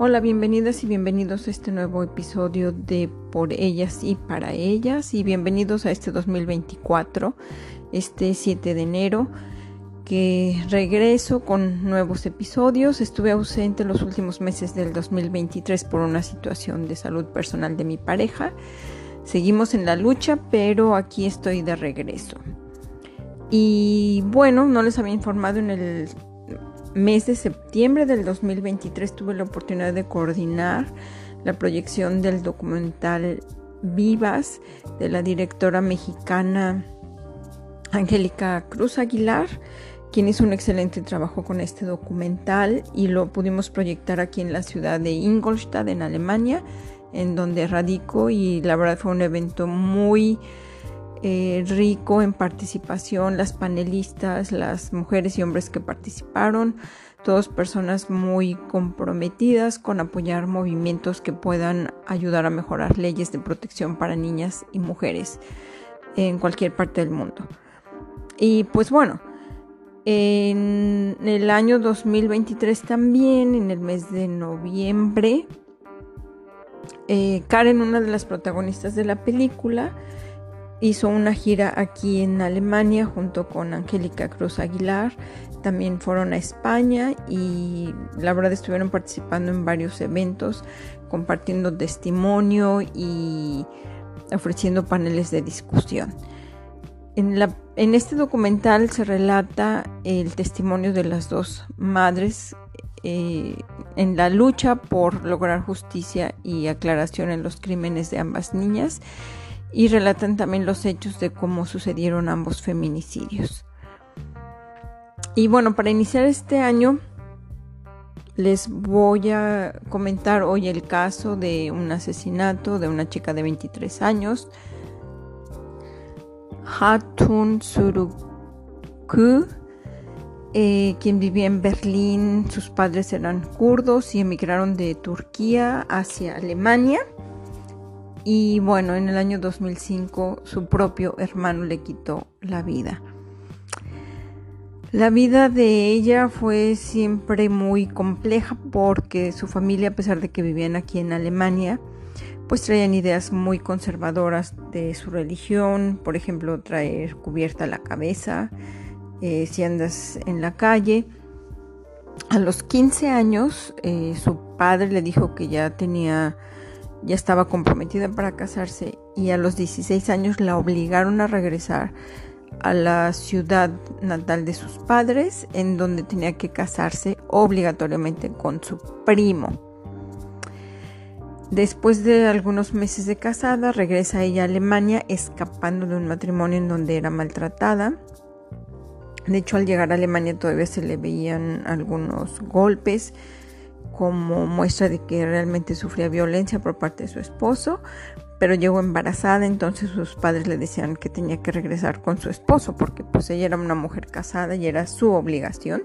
Hola, bienvenidas y bienvenidos a este nuevo episodio de Por ellas y para ellas y bienvenidos a este 2024, este 7 de enero, que regreso con nuevos episodios. Estuve ausente los últimos meses del 2023 por una situación de salud personal de mi pareja. Seguimos en la lucha, pero aquí estoy de regreso. Y bueno, no les había informado en el mes de septiembre del 2023 tuve la oportunidad de coordinar la proyección del documental Vivas de la directora mexicana Angélica Cruz Aguilar, quien hizo un excelente trabajo con este documental y lo pudimos proyectar aquí en la ciudad de Ingolstadt, en Alemania, en donde radico y la verdad fue un evento muy eh, rico en participación, las panelistas, las mujeres y hombres que participaron, todas personas muy comprometidas con apoyar movimientos que puedan ayudar a mejorar leyes de protección para niñas y mujeres en cualquier parte del mundo. Y pues bueno, en el año 2023 también, en el mes de noviembre, eh, Karen, una de las protagonistas de la película, hizo una gira aquí en Alemania junto con Angélica Cruz Aguilar. También fueron a España y la verdad estuvieron participando en varios eventos, compartiendo testimonio y ofreciendo paneles de discusión. En, este documental se relata el testimonio de las dos madres eh, en la lucha por lograr justicia y aclaración en los crímenes de ambas niñas y relatan también los hechos de cómo sucedieron ambos feminicidios. Y bueno, para iniciar este año les voy a comentar hoy el caso de un asesinato de una chica de 23 años, Hatun Suruku, eh, quien vivía en Berlín. Sus padres eran kurdos y emigraron de Turquía hacia Alemania. Y bueno, en el año 2005 su propio hermano le quitó la vida. La vida de ella fue siempre muy compleja porque su familia, a pesar de que vivían aquí en Alemania, pues traían ideas muy conservadoras de su religión, por ejemplo, traer cubierta la cabeza eh, si andas en la calle. A los 15 años, eh, su padre le dijo que ya tenía ya estaba comprometida para casarse y a los 16 años la obligaron a regresar a la ciudad natal de sus padres, en donde tenía que casarse obligatoriamente con su primo. Después de algunos meses de casada, regresa ella a Alemania escapando de un matrimonio en donde era maltratada. De hecho, al llegar a Alemania todavía se le veían algunos golpes como muestra de que realmente sufría violencia por parte de su esposo, pero llegó embarazada, entonces sus padres le decían que tenía que regresar con su esposo porque pues ella era una mujer casada y era su obligación.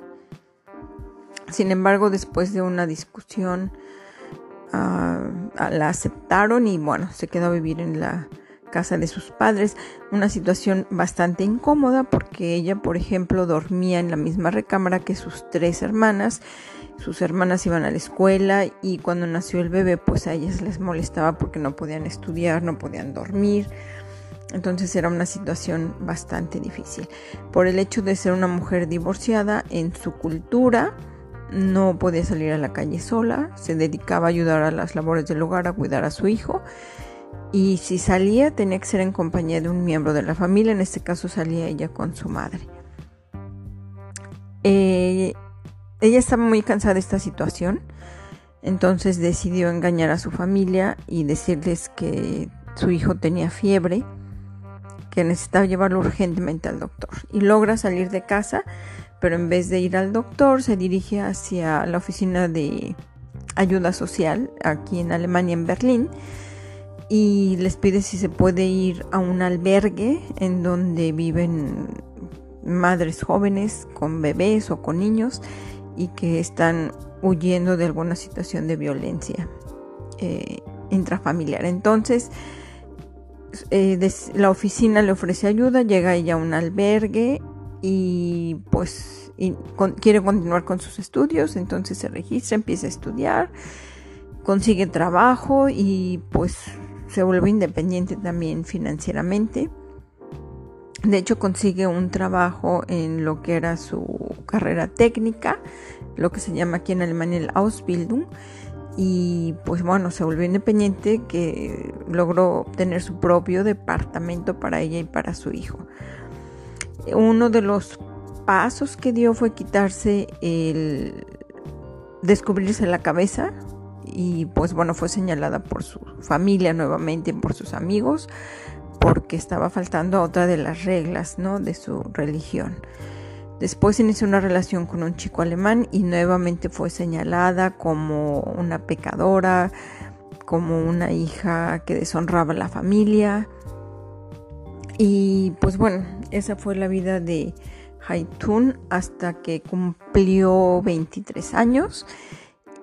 Sin embargo, después de una discusión, ah, la aceptaron y bueno, se quedó a vivir en la casa de sus padres, una situación bastante incómoda porque ella, por ejemplo, dormía en la misma recámara que sus tres hermanas sus hermanas iban a la escuela y cuando nació el bebé pues a ellas les molestaba porque no podían estudiar, no podían dormir. Entonces era una situación bastante difícil. Por el hecho de ser una mujer divorciada en su cultura, no podía salir a la calle sola, se dedicaba a ayudar a las labores del hogar, a cuidar a su hijo. Y si salía tenía que ser en compañía de un miembro de la familia, en este caso salía ella con su madre. Eh, ella estaba muy cansada de esta situación, entonces decidió engañar a su familia y decirles que su hijo tenía fiebre, que necesitaba llevarlo urgentemente al doctor. Y logra salir de casa, pero en vez de ir al doctor se dirige hacia la oficina de ayuda social aquí en Alemania, en Berlín, y les pide si se puede ir a un albergue en donde viven madres jóvenes con bebés o con niños y que están huyendo de alguna situación de violencia eh, intrafamiliar. Entonces, eh, la oficina le ofrece ayuda, llega ella a un albergue y pues quiere continuar con sus estudios, entonces se registra, empieza a estudiar consigue trabajo y pues se vuelve independiente también financieramente. De hecho, consigue un trabajo en lo que era su carrera técnica, lo que se llama aquí en Alemania el Ausbildung. Y pues bueno, se volvió independiente que logró obtener su propio departamento para ella y para su hijo. Uno de los pasos que dio fue quitarse el descubrirse la cabeza y pues bueno, fue señalada por su familia nuevamente, por sus amigos, porque estaba faltando otra de las reglas, ¿no? De su religión. Después inició una relación con un chico alemán y nuevamente fue señalada como una pecadora, como una hija que deshonraba a la familia. Y pues bueno, esa fue la vida de Haitun hasta que cumplió 23 años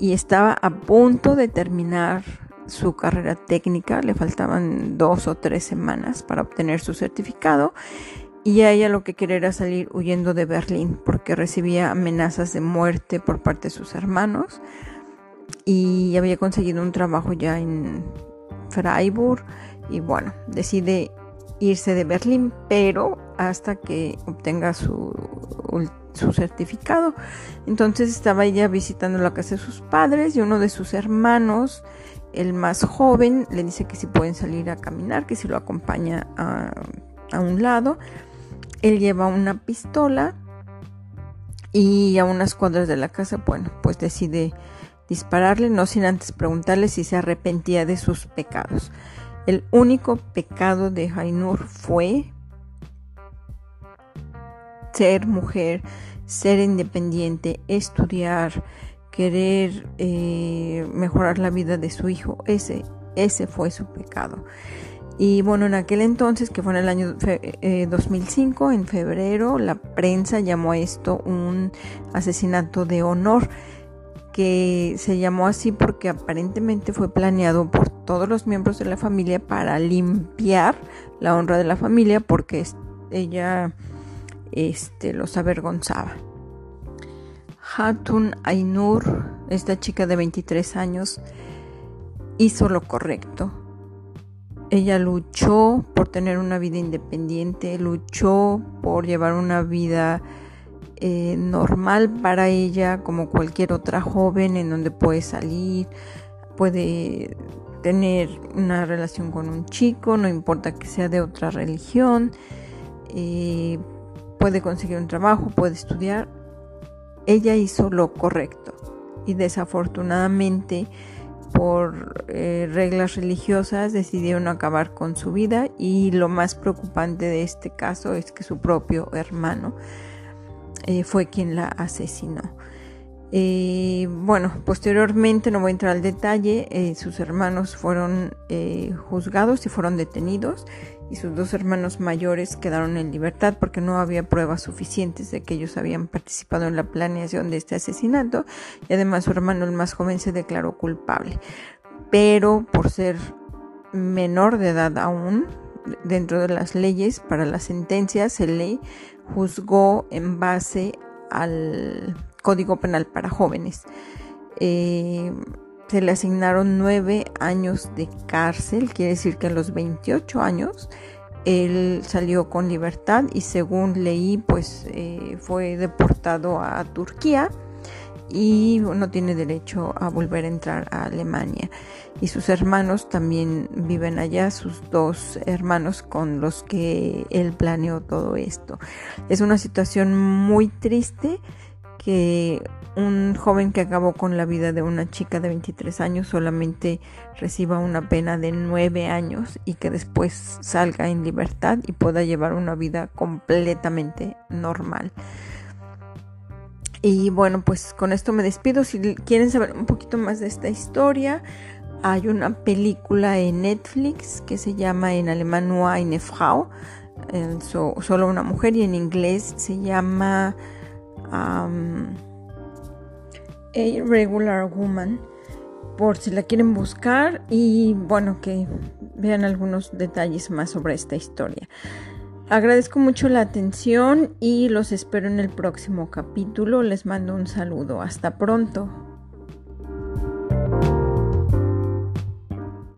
y estaba a punto de terminar su carrera técnica, le faltaban dos o tres semanas para obtener su certificado y a ella lo que quería era salir huyendo de Berlín porque recibía amenazas de muerte por parte de sus hermanos y había conseguido un trabajo ya en Freiburg y bueno, decide irse de Berlín, pero hasta que obtenga su, su certificado. Entonces estaba ella visitando la casa de sus padres y uno de sus hermanos, el más joven, le dice que si pueden salir a caminar, que si lo acompaña a, un lado. Él lleva una pistola y a unas cuadras de la casa, bueno, pues decide dispararle, no sin antes preguntarle si se arrepentía de sus pecados. El único pecado de Jainur fue ser mujer, ser independiente, estudiar, querer eh, mejorar la vida de su hijo. Ese, ese fue su pecado. Y bueno, en aquel entonces, que fue en el año 2005, eh, en febrero, la prensa llamó a esto un asesinato de honor que se llamó así porque aparentemente fue planeado por todos los miembros de la familia para limpiar la honra de la familia porque ella este, los avergonzaba. Hatun Ainur, esta chica de 23 años, hizo lo correcto. Ella luchó por tener una vida independiente, luchó por llevar una vida eh, normal para ella como cualquier otra joven en donde puede salir, puede tener una relación con un chico, no importa que sea de otra religión, eh, puede conseguir un trabajo, puede estudiar. Ella hizo lo correcto y desafortunadamente por eh, reglas religiosas decidieron acabar con su vida y lo más preocupante de este caso es que su propio hermano eh, fue quien la asesinó. Eh, bueno, posteriormente, no voy a entrar al detalle, eh, sus hermanos fueron juzgados y fueron detenidos y sus dos hermanos mayores quedaron en libertad porque no había pruebas suficientes de que ellos habían participado en la planeación de este asesinato y además su hermano el más joven se declaró culpable. Pero por ser menor de edad aún, dentro de las leyes para las sentencias se le juzgó en base al Código Penal para jóvenes. Eh, se le asignaron nueve años de cárcel, quiere decir que a los 28 años él salió con libertad y según leí pues eh, fue deportado a Turquía y no tiene derecho a volver a entrar a Alemania. Y sus hermanos también viven allá, sus dos hermanos con los que él planeó todo esto. Es una situación muy triste que un joven que acabó con la vida de una chica de 23 años solamente reciba una pena de 9 años y que después salga en libertad y pueda llevar una vida completamente normal. Y bueno, pues con esto me despido. Si quieren saber un poquito más de esta historia, hay una película en Netflix que se llama en alemán Nur eine Frau, solo una mujer, y en inglés se llama A Regular Woman, por si la quieren buscar y bueno, que vean algunos detalles más sobre esta historia. Agradezco mucho la atención y los espero en el próximo capítulo. Les mando un saludo. Hasta pronto.